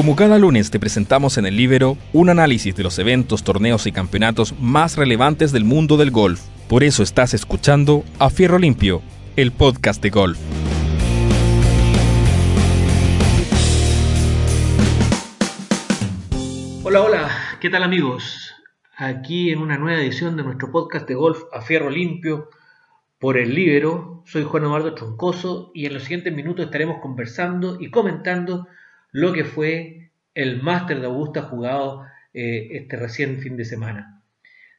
Como cada lunes te presentamos en el Libero un análisis de los eventos, torneos y campeonatos más relevantes del mundo del golf. Por eso estás escuchando A Fierro Limpio, el podcast de golf. Hola, hola, ¿qué tal amigos? Aquí en una nueva edición de nuestro podcast de golf A Fierro Limpio por el Libero. Soy Juan Eduardo Troncoso y en los siguientes minutos estaremos conversando y comentando lo que fue el Máster de Augusta jugado eh, este recién fin de semana.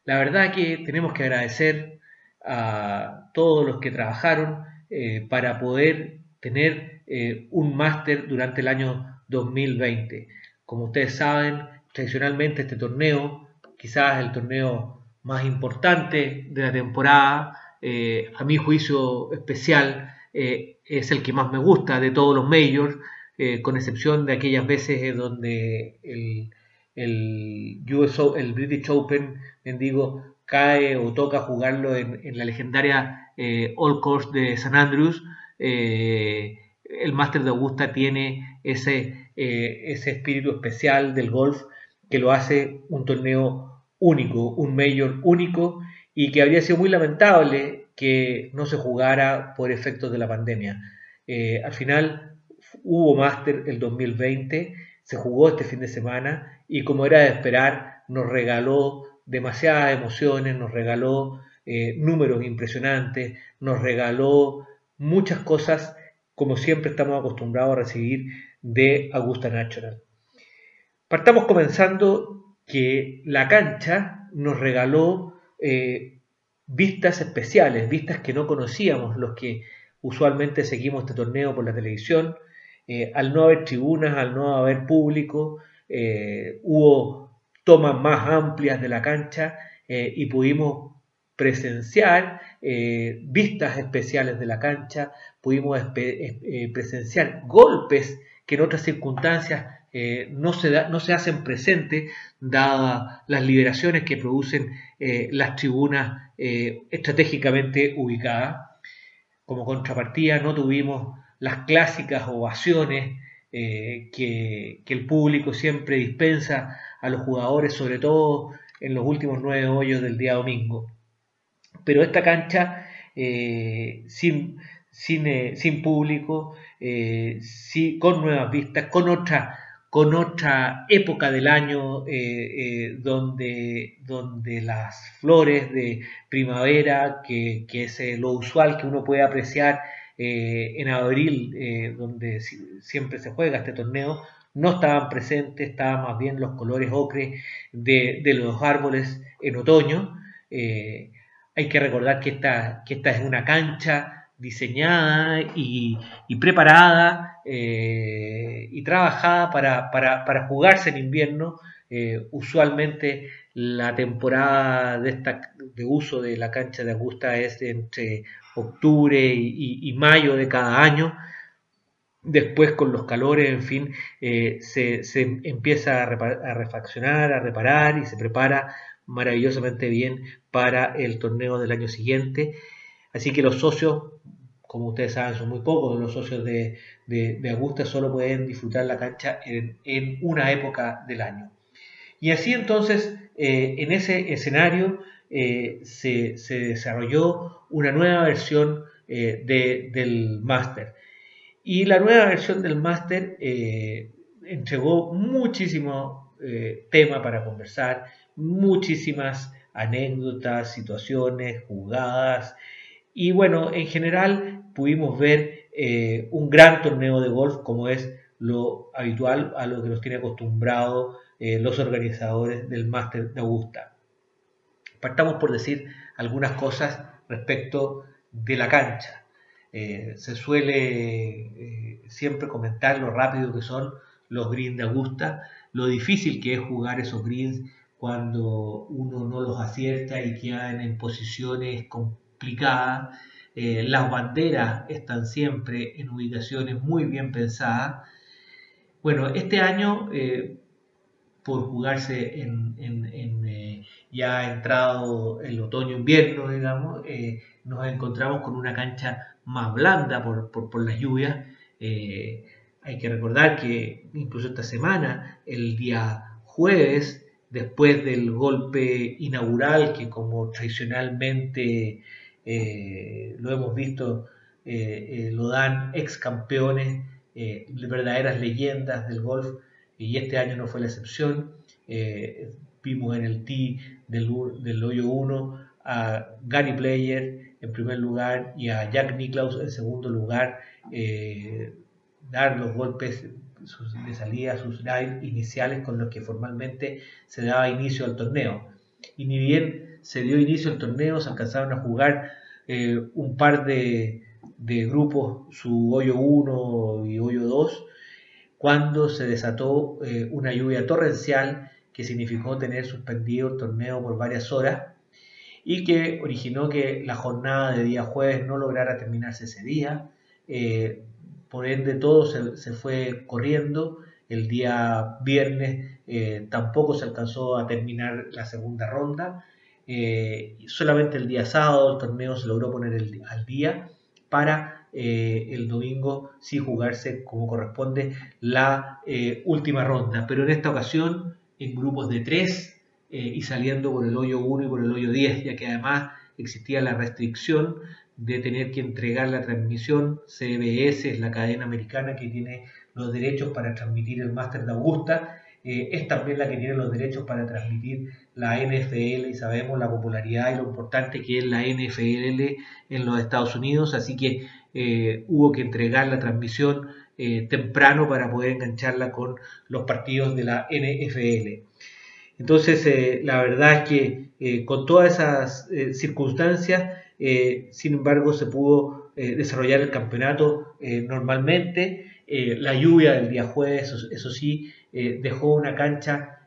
La verdad que tenemos que agradecer a todos los que trabajaron eh, para poder tener eh, un máster durante el año 2020. Como ustedes saben, tradicionalmente este torneo, quizás el torneo más importante de la temporada, a mi juicio especial, es el que más me gusta de todos los majors, eh, con excepción de aquellas veces donde el, el, el British Open, digo, cae o toca jugarlo en, la legendaria eh, All Course de San Andrews. Eh, el Master de Augusta tiene ese, ese espíritu especial del golf que lo hace un torneo único, un mayor único y que habría sido muy lamentable que no se jugara por efectos de la pandemia. al final, hubo máster el 2020, se jugó este fin de semana y como era de esperar, nos regaló demasiadas emociones, nos regaló eh, números impresionantes, nos regaló muchas cosas como siempre estamos acostumbrados a recibir de Augusta National. Partamos comenzando que la cancha nos regaló eh, vistas especiales, vistas que no conocíamos los que usualmente seguimos este torneo por la televisión, eh, al no haber tribunas, al no haber público, eh, hubo tomas más amplias de la cancha eh, y pudimos presenciar vistas especiales de la cancha, pudimos presenciar golpes que en otras circunstancias no, se no se hacen presentes dadas las liberaciones que producen las tribunas estratégicamente ubicadas. Como contrapartida no tuvimos las clásicas ovaciones eh, que, el público siempre dispensa a los jugadores, sobre todo en los últimos nueve hoyos del día domingo. Pero esta cancha, eh, sin, sin, eh, sin, público, con nuevas vistas, con otra, con otra época del año donde, donde las flores de primavera, que, que es lo usual que uno puede apreciar eh, en abril, eh, donde siempre se juega este torneo, no estaban presentes, estaban más bien los colores ocre de, los árboles en otoño. Eh, hay que recordar que esta, que esta es una cancha diseñada y, preparada y trabajada para, para, jugarse en invierno. usualmente la temporada de, uso de la cancha de Augusta es entre octubre y, mayo de cada año. Después con los calores, en fin, eh, se, empieza a, refaccionar, a reparar y se prepara maravillosamente bien para el torneo del año siguiente. Así que los socios, como ustedes saben, son muy pocos, los socios de, de, Augusta solo pueden disfrutar la cancha en, una época del año. Y así entonces, eh, en ese escenario, eh, se, desarrolló una nueva versión eh, del máster. Y la nueva versión del máster entregó muchísimo tema para conversar, muchísimas anécdotas, situaciones, jugadas. Y bueno, en general pudimos ver un gran torneo de golf como es lo habitual a lo que nos tiene acostumbrados los organizadores del máster de Augusta. Partamos por decir algunas cosas respecto de la cancha. Eh, se suele eh, siempre comentar lo rápido que son los greens de Augusta, lo difícil que es jugar esos greens cuando uno no los acierta y quedan en posiciones complicadas. Eh, las banderas están siempre en ubicaciones muy bien pensadas. Bueno, este año, por jugarse en, ya ha entrado el otoño-invierno, digamos, eh, nos encontramos con una cancha más blanda por, las lluvias. Eh, hay que recordar que incluso esta semana, el día jueves, después del golpe inaugural que como tradicionalmente eh, lo hemos visto, eh, lo dan ex campeones, verdaderas leyendas del golf, y este año no fue la excepción. vimos en el T del, hoyo 1 a Gary Player en primer lugar y a Jack Nicklaus en segundo lugar eh, dar los golpes de salida, sus drive iniciales con los que formalmente se daba inicio al torneo. Y ni bien se dio inicio al torneo, se alcanzaron a jugar eh, un par de, grupos, su hoyo 1 y hoyo 2, cuando se desató eh, una lluvia torrencial que significó tener suspendido el torneo por varias horas y que originó que la jornada de día jueves no lograra terminarse ese día. Eh, por ende, todo se, fue corriendo. El día viernes eh, tampoco se alcanzó a terminar la segunda ronda. Solamente el día sábado el torneo se logró poner al día para el domingo sí jugarse como corresponde la última ronda. Pero en esta ocasión, en grupos de tres, eh, y saliendo por el hoyo 1 y por el hoyo 10, ya que además existía la restricción de tener que entregar la transmisión. CBS es la cadena americana que tiene los derechos para transmitir el Máster de Augusta. Eh, es también la que tiene los derechos para transmitir la NFL y sabemos la popularidad y lo importante que es la NFL en los Estados Unidos, así que eh, hubo que entregar la transmisión temprano para poder engancharla con los partidos de la NFL. Entonces, eh, la verdad es que eh, con todas esas eh, circunstancias, sin embargo, se pudo desarrollar el campeonato normalmente. la lluvia del día jueves, eso, sí, dejó una cancha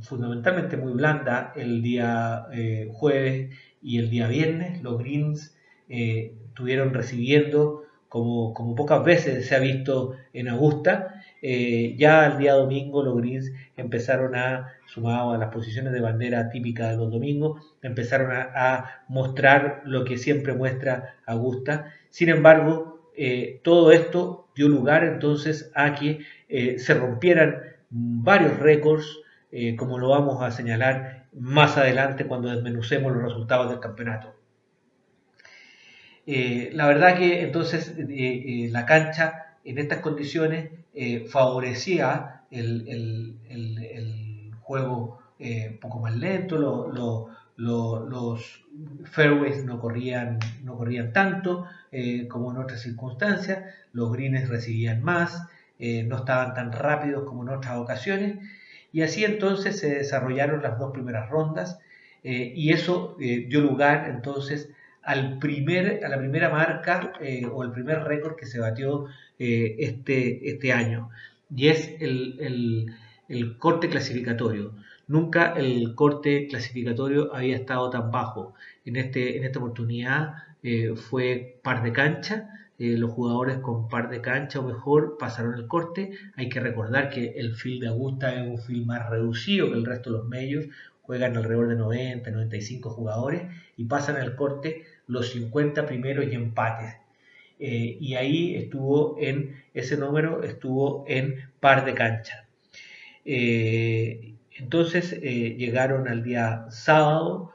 fundamentalmente muy blanda el día jueves y el día viernes. Los Greens estuvieron recibiendo, como, como pocas veces se ha visto en Augusta, ya el día domingo los Greens empezaron a sumado a las posiciones de bandera típicas de los domingos, empezaron a, mostrar lo que siempre muestra Augusta. Sin embargo, eh, todo esto dio lugar entonces a que eh, se rompieran varios récords, eh, como lo vamos a señalar más adelante cuando desmenucemos los resultados del campeonato. La verdad que entonces la cancha en estas condiciones favorecía el juego eh, un poco más lento, los fairways no corrían, no corrían tanto eh, como en otras circunstancias, los greens recibían más, eh, no estaban tan rápidos como en otras ocasiones, y así entonces se desarrollaron las dos primeras rondas, y eso dio lugar entonces al primer, a la primera marca o el primer récord que se batió este, este año, y es el el corte clasificatorio. Nunca el corte clasificatorio había estado tan bajo. En, este, en esta oportunidad eh, fue par de cancha. Eh, los jugadores con par de cancha o mejor pasaron el corte. Hay que recordar que el field de Augusta es un field más reducido que el resto de los medios. Juegan alrededor de 90, 95 jugadores y pasan el corte los 50 primeros y empates. Eh, y ahí estuvo en, ese número estuvo en par de cancha. Eh, entonces eh, llegaron al día sábado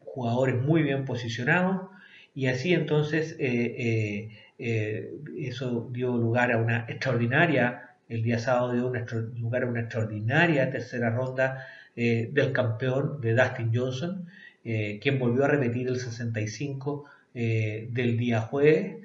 jugadores muy bien posicionados y así entonces eso dio lugar a una extraordinaria, el día sábado dio lugar a una extraordinaria tercera ronda del campeón de Dustin Johnson, quien volvió a repetir el 65 del día jueves,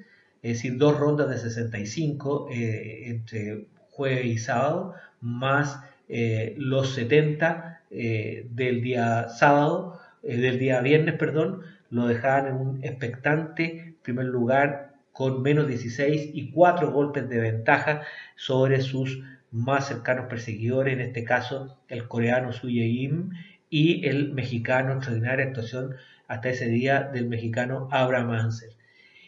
es decir, dos rondas de 65 entre jueves y sábado, más eh, los 70 eh, del día sábado, eh, del día viernes, perdón, lo dejaban en un expectante primer lugar con menos 16 y 4 golpes de ventaja sobre sus más cercanos perseguidores, en este caso el coreano Su Im y el mexicano, extraordinaria actuación hasta ese día del mexicano Abraham Ansel.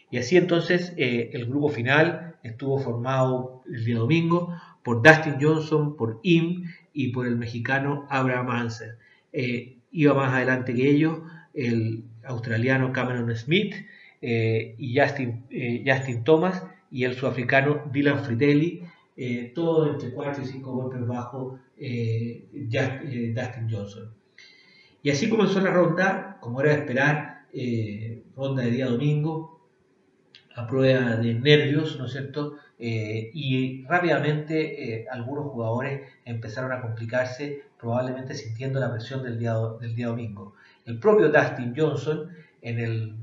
Y así entonces el grupo final estuvo formado el día domingo por Dustin Johnson, por Im y por el mexicano Abraham Anser. Eh, iba más adelante que ellos el australiano Cameron Smith eh, y Justin, eh, Justin, Thomas, y el sudafricano Dylan Fritelli, eh, todo entre 4 y 5 golpes bajo eh, eh, Dustin Johnson. Y así comenzó la ronda, como era de esperar, ronda de día domingo, a prueba de nervios, ¿no es cierto? y rápidamente algunos jugadores empezaron a complicarse, probablemente sintiendo la presión del día, del día domingo. El propio Dustin Johnson, en el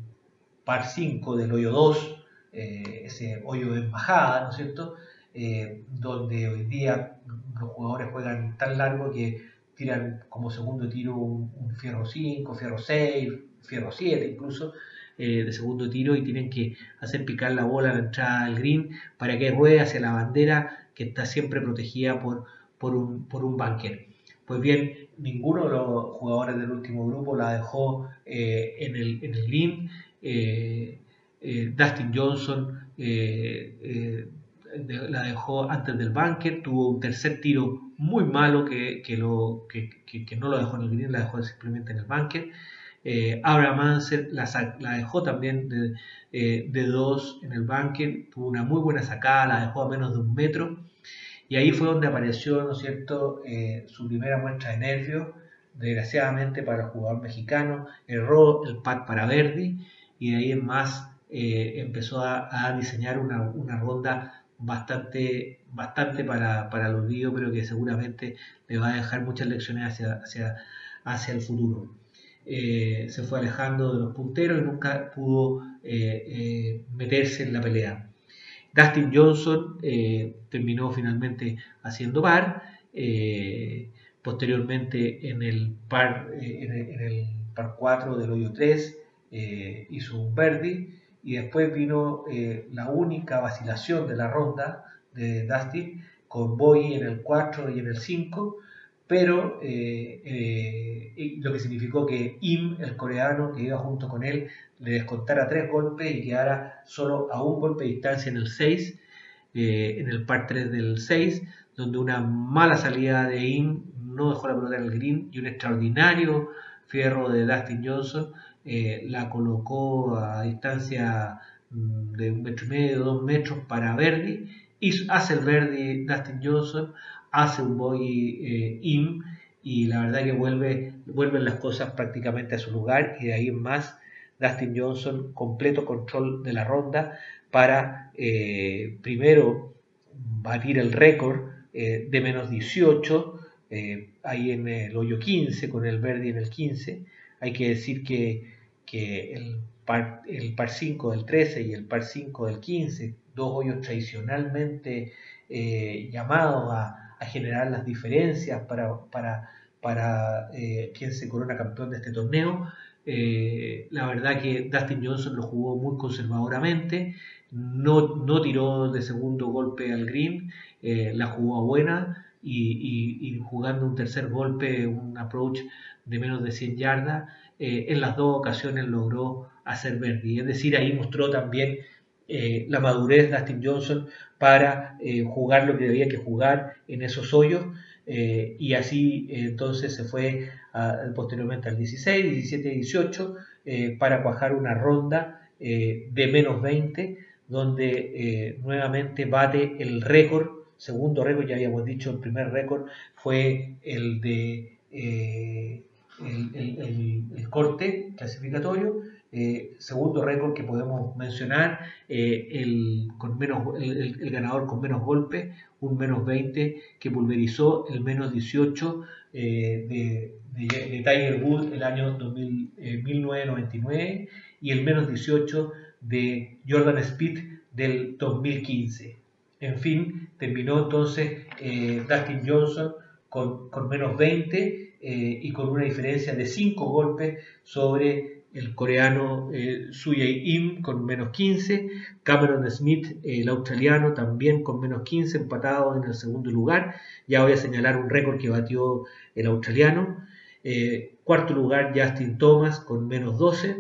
par 5 del hoyo 2, ese hoyo de embajada, ¿no es cierto? Eh, donde hoy día los jugadores juegan tan largo que tiran como segundo tiro un, fierro 5, fierro 6, fierro 7 incluso eh, de segundo tiro y tienen que hacer picar la bola a la entrada del green para que ruede hacia la bandera que está siempre protegida por, por, un, por un bunker. Pues bien, ninguno de los jugadores del último grupo la dejó eh, en, el, en el green. Dustin Johnson la dejó antes del bunker, tuvo un tercer tiro muy malo que, lo, que, no lo dejó en el green, la dejó simplemente en el bunker. Eh, Abraham Anser la, dejó también de, eh, de, dos en el bunker, tuvo una muy buena sacada, la dejó a menos de un metro. Y ahí fue donde apareció, ¿no es cierto?, eh, su primera muestra de nervios. Desgraciadamente para el jugador mexicano, erró el pad para Verdi y de ahí en más empezó a, diseñar una, una ronda bastante, bastante para, para el olvido, pero que seguramente le va a dejar muchas lecciones hacia, hacia, hacia el futuro. Eh, se fue alejando de los punteros y nunca pudo eh, eh, meterse en la pelea. Dustin Johnson terminó finalmente haciendo par, posteriormente en el par, en el, par 4 del hoyo 3 hizo un birdie y después vino eh, la única vacilación de la ronda de Dustin con Boy en el 4 y en el 5, pero eh, eh, lo que significó que Im, el coreano que iba junto con él, le descontara tres golpes y quedara solo a un golpe de distancia en el 6, en el par 3 del 6, donde una mala salida de Im no dejó la pelota en el green y un extraordinario fierro de Dustin Johnson eh, la colocó a distancia mm, de un metro y medio, dos metros para Verdi, y hace el Verdi Dustin Johnson, hace un boy eh, im, y la verdad que vuelve, vuelven las cosas prácticamente a su lugar, y de ahí en más Dustin Johnson completo control de la ronda para eh, primero batir el récord de menos 18, ahí en el hoyo 15, con el Verdi en el 15. Hay que decir que que el par, el par 5 del 13 y el par 5 del 15, dos hoyos tradicionalmente eh, llamados a, generar las diferencias para, para, para eh, quien se corona campeón de este torneo. Eh, la verdad que Dustin Johnson lo jugó muy conservadoramente, no, no tiró de segundo golpe al green, la jugó buena y, jugando un tercer golpe, un approach de menos de 100 yardas, eh, en las dos ocasiones logró hacer Verdi. Es decir, ahí mostró también eh, la madurez de Dustin Johnson para eh, jugar lo que debía que jugar en esos hoyos y así entonces se fue posteriormente al 16, 17 y 18 para cuajar una ronda de menos 20 donde nuevamente bate el récord, segundo récord, ya habíamos dicho, el primer récord fue el de el, corte clasificatorio. Eh, segundo récord que podemos mencionar, eh, el, con menos, el, ganador con menos golpes, un menos 20 que pulverizó el menos 18 eh, de, de, Tiger Woods el año 2000, 1999 y el menos 18 de Jordan Speed del 2015. En fin, terminó entonces Dustin Johnson con, con menos 20 eh, y con una diferencia de 5 golpes sobre el coreano eh, Im con menos 15, Cameron Smith, el australiano, también con menos 15, empatado en el segundo lugar. Ya voy a señalar un récord que batió el australiano. Eh, cuarto lugar, Justin Thomas con menos 12.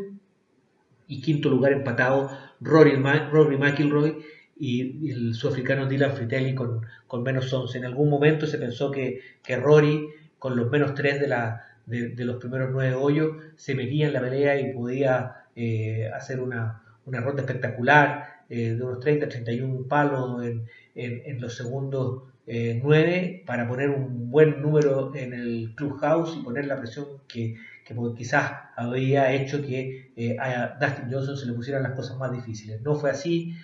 Y quinto lugar empatado, Rory, Rory McIlroy y el sudafricano Dylan Fritelli con, con, menos 11. En algún momento se pensó que, que Rory con los menos tres de, la, de, los primeros nueve hoyos, se metía en la pelea y podía eh, hacer una, ronda espectacular de unos 30, 31 palos en, en, los segundos eh, 9 para poner un buen número en el clubhouse y poner la presión que, que quizás había hecho que a Dustin Johnson se le pusieran las cosas más difíciles. No fue así,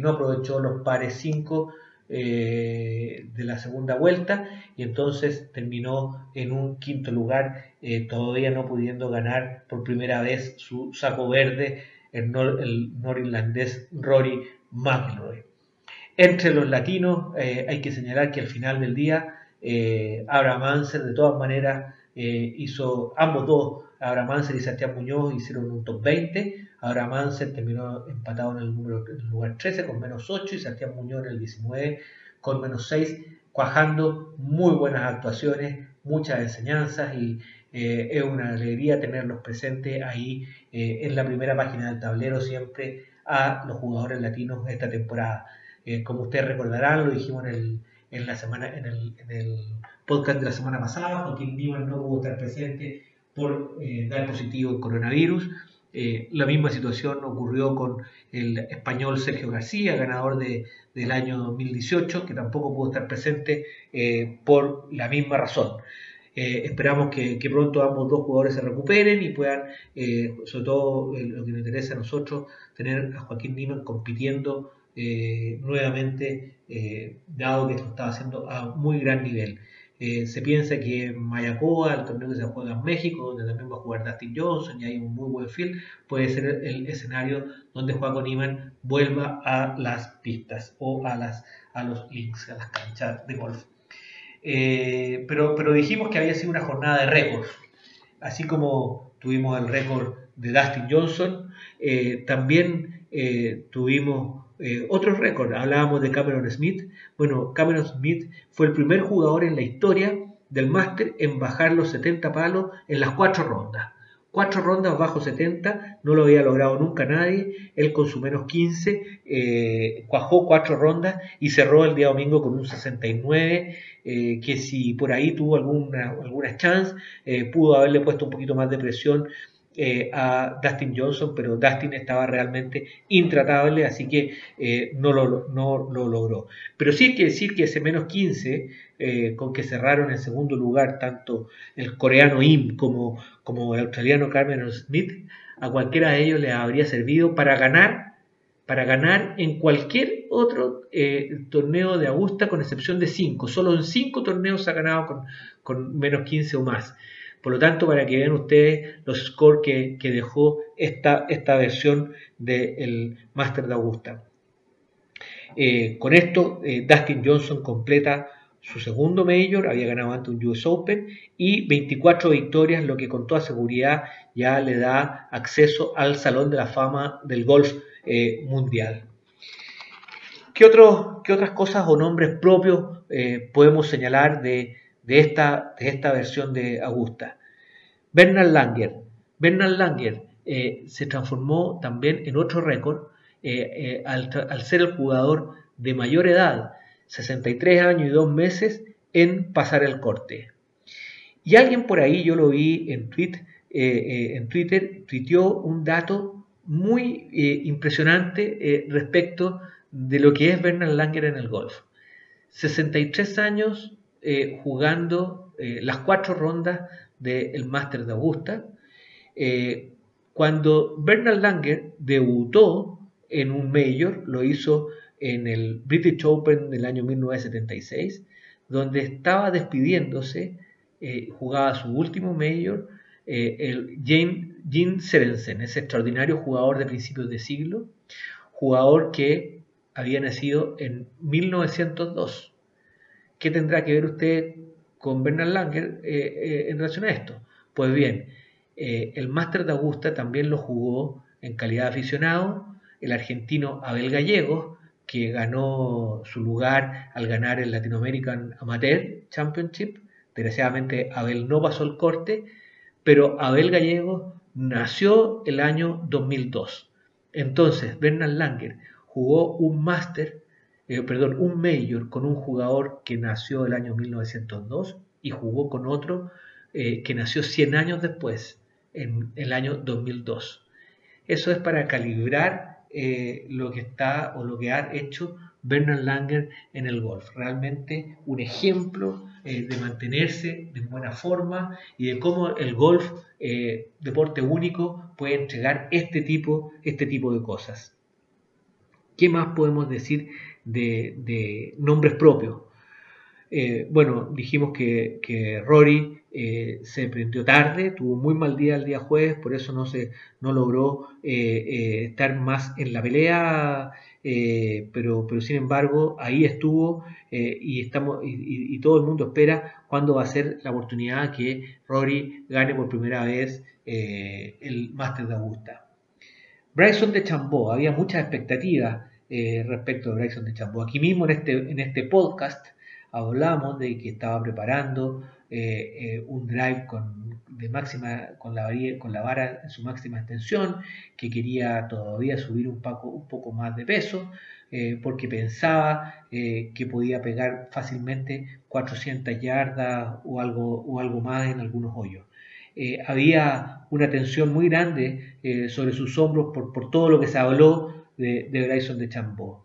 no aprovechó los pares 5 eh, de la segunda vuelta y entonces terminó en un quinto lugar, eh, todavía no pudiendo ganar por primera vez su saco verde el, norirlandés Rory McIlroy. Entre los latinos eh, hay que señalar que al final del día Abraham Anser de todas maneras hizo ambos dos, Abraham y Santiago Muñoz hicieron un top 20, Ahora Manser terminó empatado en el, número, lugar 13 con menos 8 y Santiago Muñoz en el 19 con menos 6, cuajando muy buenas actuaciones, muchas enseñanzas y eh, es una alegría tenerlos presentes ahí eh, en la primera página del tablero siempre a los jugadores latinos esta temporada. Eh, como ustedes recordarán, lo dijimos en el, en la semana, en el, en el podcast de la semana pasada, Joaquín Newman no pudo estar presente por dar positivo en coronavirus. Eh, la misma situación ocurrió con el español Sergio García, ganador de, del año 2018, que tampoco pudo estar presente eh, por la misma razón. Eh, esperamos que, pronto ambos dos jugadores se recuperen y puedan, sobre todo lo que nos interesa a nosotros, tener a Joaquín Niman compitiendo nuevamente, dado que esto estaba haciendo a muy gran nivel. Eh, se piensa que Mayacoa, el torneo que se juega en México, donde también va a jugar Dustin Johnson y hay un muy buen field, puede ser el escenario donde Juan Iman vuelva a las pistas o a, las, a los links, a las canchas de golf. Eh, pero, pero dijimos que había sido una jornada de récords. Así como tuvimos el récord de Dustin Johnson, eh, también tuvimos eh, otro récord, hablábamos de Cameron Smith. Bueno, Cameron Smith fue el primer jugador en la historia del máster en bajar los 70 palos en las cuatro rondas. Cuatro rondas bajo 70, no lo había logrado nunca nadie. Él con su menos 15 eh, cuajó cuatro rondas y cerró el día domingo con un 69, eh, que si por ahí tuvo alguna, alguna chance, pudo haberle puesto un poquito más de presión eh, a Dustin Johnson, pero Dustin estaba realmente intratable, así que eh, no, lo, no, lo, logró. Pero sí hay que decir que ese menos 15, eh, con que cerraron en segundo lugar tanto el coreano Im como, como el australiano Cameron Smith, a cualquiera de ellos les habría servido para ganar para ganar en cualquier otro torneo de Augusta con excepción de 5. Solo en 5 torneos ha ganado con, con menos 15 o más. Por lo tanto, para que vean ustedes los scores que, dejó esta, esta versión del Master de Augusta. Eh, con esto, eh, Dustin Johnson completa su segundo Major, había ganado antes un US Open y 24 victorias, lo que con toda seguridad ya le da acceso al Salón de la Fama del Golf eh, Mundial. ¿Qué, otras cosas o nombres propios podemos señalar de, de esta, de esta versión de Augusta. Bernard Langer. Bernard Langer eh, se transformó también en otro récord eh, eh, al, ser el jugador de mayor edad, 63 años y 2 meses, en pasar el corte. Y alguien por ahí, yo lo vi en Twitter, tuiteó un dato muy impresionante respecto de lo que es Bernard Langer en el golf. 63 años eh, jugando eh, las cuatro rondas del Máster de Augusta. Eh, cuando Bernard Langer debutó en un Major, lo hizo en el British Open del año 1976, donde estaba despidiéndose, jugaba su último Major, el Jim Serensen, ese extraordinario jugador de principios de siglo, jugador que había nacido en 1902 ¿Qué tendrá que ver usted con Bernard Langer eh, eh, en relación a esto? Pues bien, eh, el Máster de Augusta también lo jugó en calidad de aficionado el argentino Abel Gallegos, que ganó su lugar al ganar el Latino American Amateur Championship. Desgraciadamente Abel no pasó el corte, pero Abel Gallegos nació el año 2002. Entonces, Bernard Langer jugó un máster eh, perdón, un Major con un jugador que nació el año 1902 y jugó con otro eh, que nació 100 años después, en el año 2002. Eso es para calibrar lo que está o lo que ha hecho Bernard Langer en el golf. Realmente un ejemplo de mantenerse de buena forma y de cómo el golf, deporte único, puede entregar este tipo, este tipo de cosas. ¿Qué más podemos decir de, nombres propios? Eh, bueno, dijimos que, Rory eh, se prendió tarde, tuvo muy mal día el día jueves, por eso no, se, no logró eh, estar más en la pelea, pero, pero sin embargo ahí estuvo y, estamos, y, todo el mundo espera cuándo va a ser la oportunidad que Rory gane por primera vez el Master de Augusta. Bryson de Chambó, había muchas expectativas eh, respecto de Bryson de Chambó. Aquí mismo en este, en este podcast hablamos de que estaba preparando eh, eh, un drive con, de máxima, con, la, con la vara en su máxima extensión, que quería todavía subir un poco, un poco más de peso, porque pensaba que podía pegar fácilmente 400 yardas o algo, o algo más en algunos hoyos. había una tensión muy grande sobre sus hombros por, por todo lo que se habló de, Bryson de Chambó.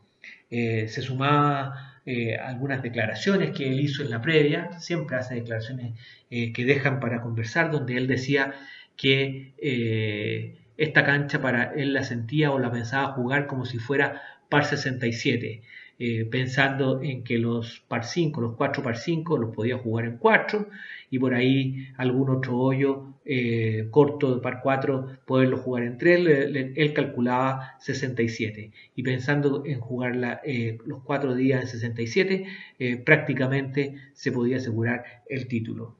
Eh, se sumaba eh, algunas declaraciones que él hizo en la previa, siempre hace declaraciones eh, que dejan para conversar, donde él decía que esta cancha para él la sentía o la pensaba jugar como si fuera par 67. Eh, pensando en que los par 5, los 4 par 5 los podía jugar en 4 y por ahí algún otro hoyo eh, corto de par 4 poderlo jugar en 3, él, calculaba 67 y pensando en jugar eh, los 4 días en 67 prácticamente se podía asegurar el título.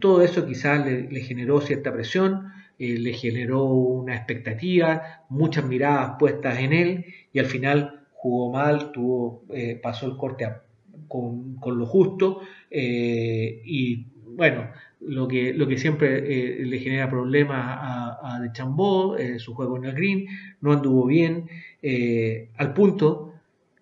todo eso quizás le, le generó cierta presión, le generó una expectativa, muchas miradas puestas en él y al final jugó mal, tuvo, eh, pasó el corte con, lo justo eh, y bueno, lo que, lo que siempre eh, le genera problemas a, De Chambó, su juego en el green, no anduvo bien, al punto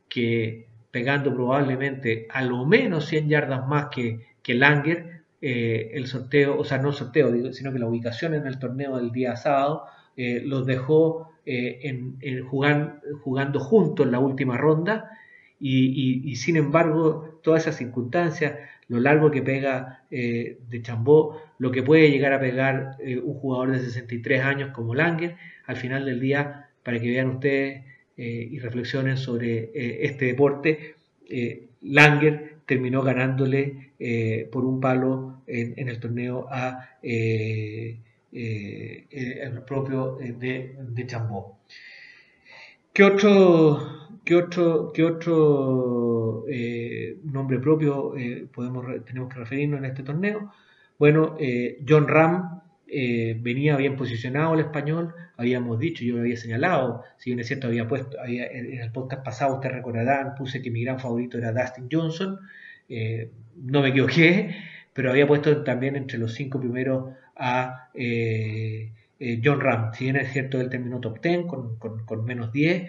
que pegando probablemente a lo menos 100 yardas más que, que Langer, el sorteo, o sea, no el sorteo, sino que la ubicación en el torneo del día sábado, los dejó eh, en, jugando juntos en la última ronda y, sin embargo todas esas circunstancias, lo largo que pega eh, de Chambó, lo que puede llegar a pegar eh, un jugador de 63 años como Langer, al final del día, para que vean ustedes y reflexionen sobre este deporte, Langer terminó ganándole por un palo en, el torneo a eh, el propio eh, de, de, Chambó. ¿Qué otro, qué otro, qué otro eh, nombre propio podemos, tenemos que referirnos en este torneo? Bueno, John Ram venía bien posicionado el español, habíamos dicho, yo lo había señalado, si bien es cierto, había puesto, en el podcast pasado, ustedes recordarán, puse que mi gran favorito era Dustin Johnson, no me equivoqué, pero había puesto también entre los cinco primeros a eh, eh, John Ram. Si bien es cierto, él terminó top 10 con, menos 10,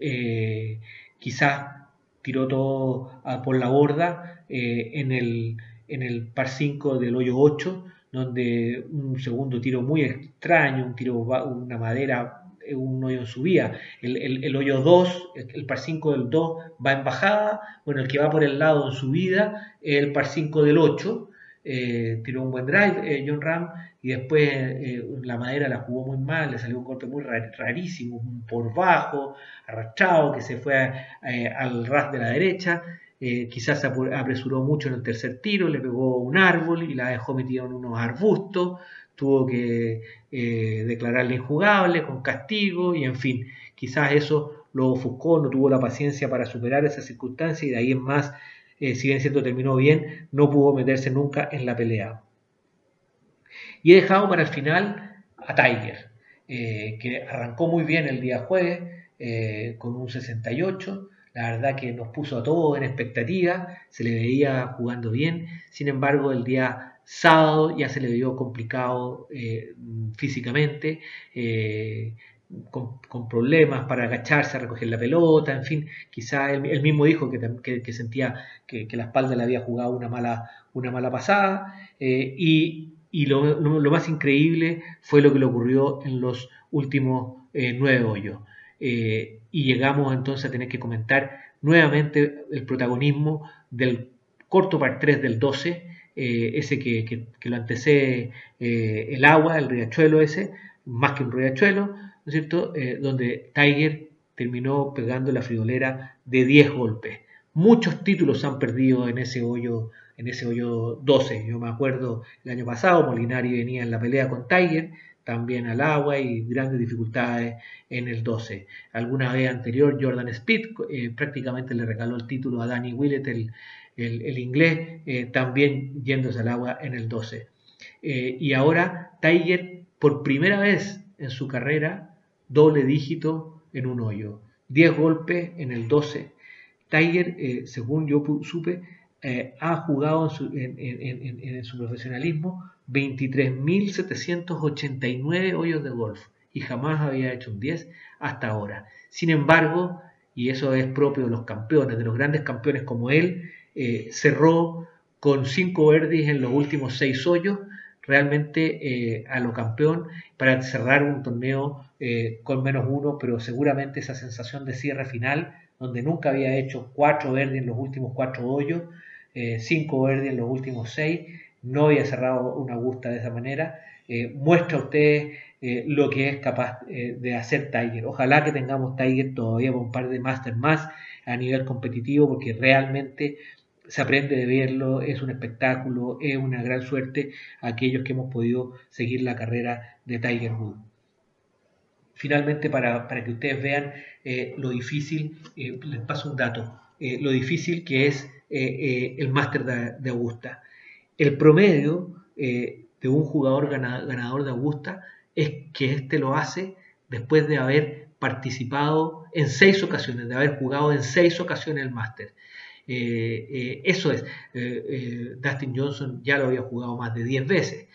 eh, quizás tiró todo por la borda en, el, en el par 5 del hoyo 8, donde un segundo tiro muy extraño, un tiro, una madera, un hoyo en subida. El, el, hoyo 2, el, par 5 del 2 va en bajada, bueno, el que va por el lado en subida, el par 5 del 8, tiró un buen drive, John Ram, y después eh, la madera la jugó muy mal, le salió un corte muy rarísimo, por bajo, arrastrado, que se fue eh, al ras de la derecha, eh, quizás se apresuró mucho en el tercer tiro, le pegó un árbol y la dejó metida en unos arbustos, tuvo que declararle injugable con castigo y en fin, quizás eso lo ofuscó, no tuvo la paciencia para superar esa circunstancia y de ahí en más, si bien cierto terminó bien, no pudo meterse nunca en la pelea. Y he dejado para el final a Tiger, eh, que arrancó muy bien el día jueves eh, con un 68. La verdad que nos puso a todos en expectativa, se le veía jugando bien. Sin embargo, el día sábado ya se le vio complicado eh, físicamente. Con, problemas para agacharse a recoger la pelota, en fin, quizá él, mismo dijo que, sentía que, la espalda le había jugado una mala, una mala pasada, y y lo, más increíble fue lo que le ocurrió en los últimos eh, nueve hoyos. y llegamos entonces a tener que comentar nuevamente el protagonismo del corto par 3 del 12, ese que, lo antecede el agua, el riachuelo ese, más que un riachuelo, ¿no cierto? donde Tiger terminó pegando la friolera de 10 golpes. Muchos títulos han perdido en ese hoyo en ese hoyo 12. Yo me acuerdo el año pasado, Molinari venía en la pelea con Tiger, también al agua y grandes dificultades en el 12. Alguna vez anterior, Jordan Speed eh, prácticamente le regaló el título a Danny Willett, el, el, inglés, eh, también yéndose al agua en el 12. Eh, y ahora Tiger, por primera vez en su carrera, doble dígito en un hoyo. 10 golpes en el 12. Tiger, según yo supe, eh, ha jugado en su, profesionalismo 23.789 hoyos de golf y jamás había hecho un 10 hasta ahora. Sin embargo, y eso es propio de los campeones, de los grandes campeones como él, eh, cerró con 5 verdes en los últimos 6 hoyos, realmente eh, a lo campeón para cerrar un torneo con menos uno, pero seguramente esa sensación de cierre final, donde nunca había hecho 4 verdes en los últimos 4 hoyos, 5 eh, verdes en los últimos 6, no había cerrado una Augusta de esa manera. Eh, muestra a ustedes eh, lo que es capaz de hacer Tiger. Ojalá que tengamos Tiger todavía con un par de Masters más a nivel competitivo, porque realmente se aprende de verlo, es un espectáculo, es una gran suerte a aquellos que hemos podido seguir la carrera de Tiger Woods. Finalmente, para, que ustedes vean lo difícil, les paso un dato, lo difícil que es eh, eh, el máster de, Augusta. El promedio eh, de un jugador ganador de Augusta es que éste lo hace después de haber participado en seis ocasiones, de haber jugado en seis ocasiones el máster. Eso es, Dustin Johnson ya lo había jugado más de 10 veces.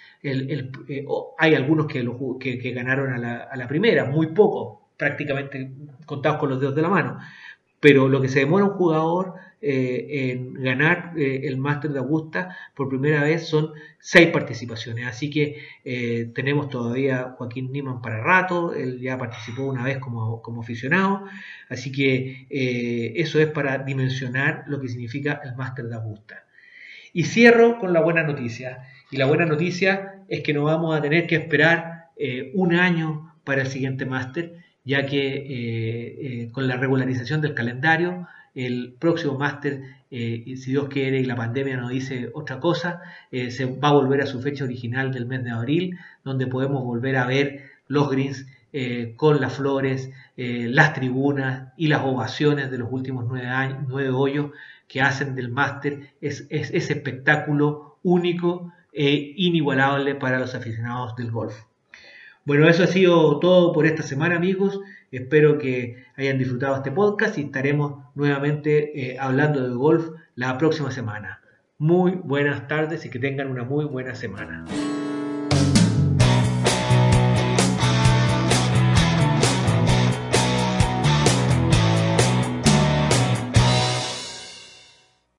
hay algunos que, lo, que, ganaron a la, a la, primera, muy poco, prácticamente contados con los dedos de la mano. Pero lo que se demora un jugador eh, en ganar eh, el máster de Augusta por primera vez son seis participaciones. Así que eh, tenemos todavía Joaquín Niman para rato, él ya participó una vez como, como aficionado. Así que eso es para dimensionar lo que significa el máster de Augusta. Y cierro con la buena noticia. Y la buena noticia es que no vamos a tener que esperar un año para el siguiente máster, ya que con la regularización del calendario el próximo máster, eh, si Dios quiere y la pandemia no dice otra cosa, eh, se va a volver a su fecha original del mes de abril, donde podemos volver a ver los greens eh, con las flores, las tribunas y las ovaciones de los últimos nueve, años, nueve hoyos que hacen del máster es, ese espectáculo único e inigualable para los aficionados del golf. Bueno, eso ha sido todo por esta semana, amigos. Espero que hayan disfrutado este podcast y estaremos nuevamente eh, hablando de golf la próxima semana. Muy buenas tardes y que tengan una muy buena semana.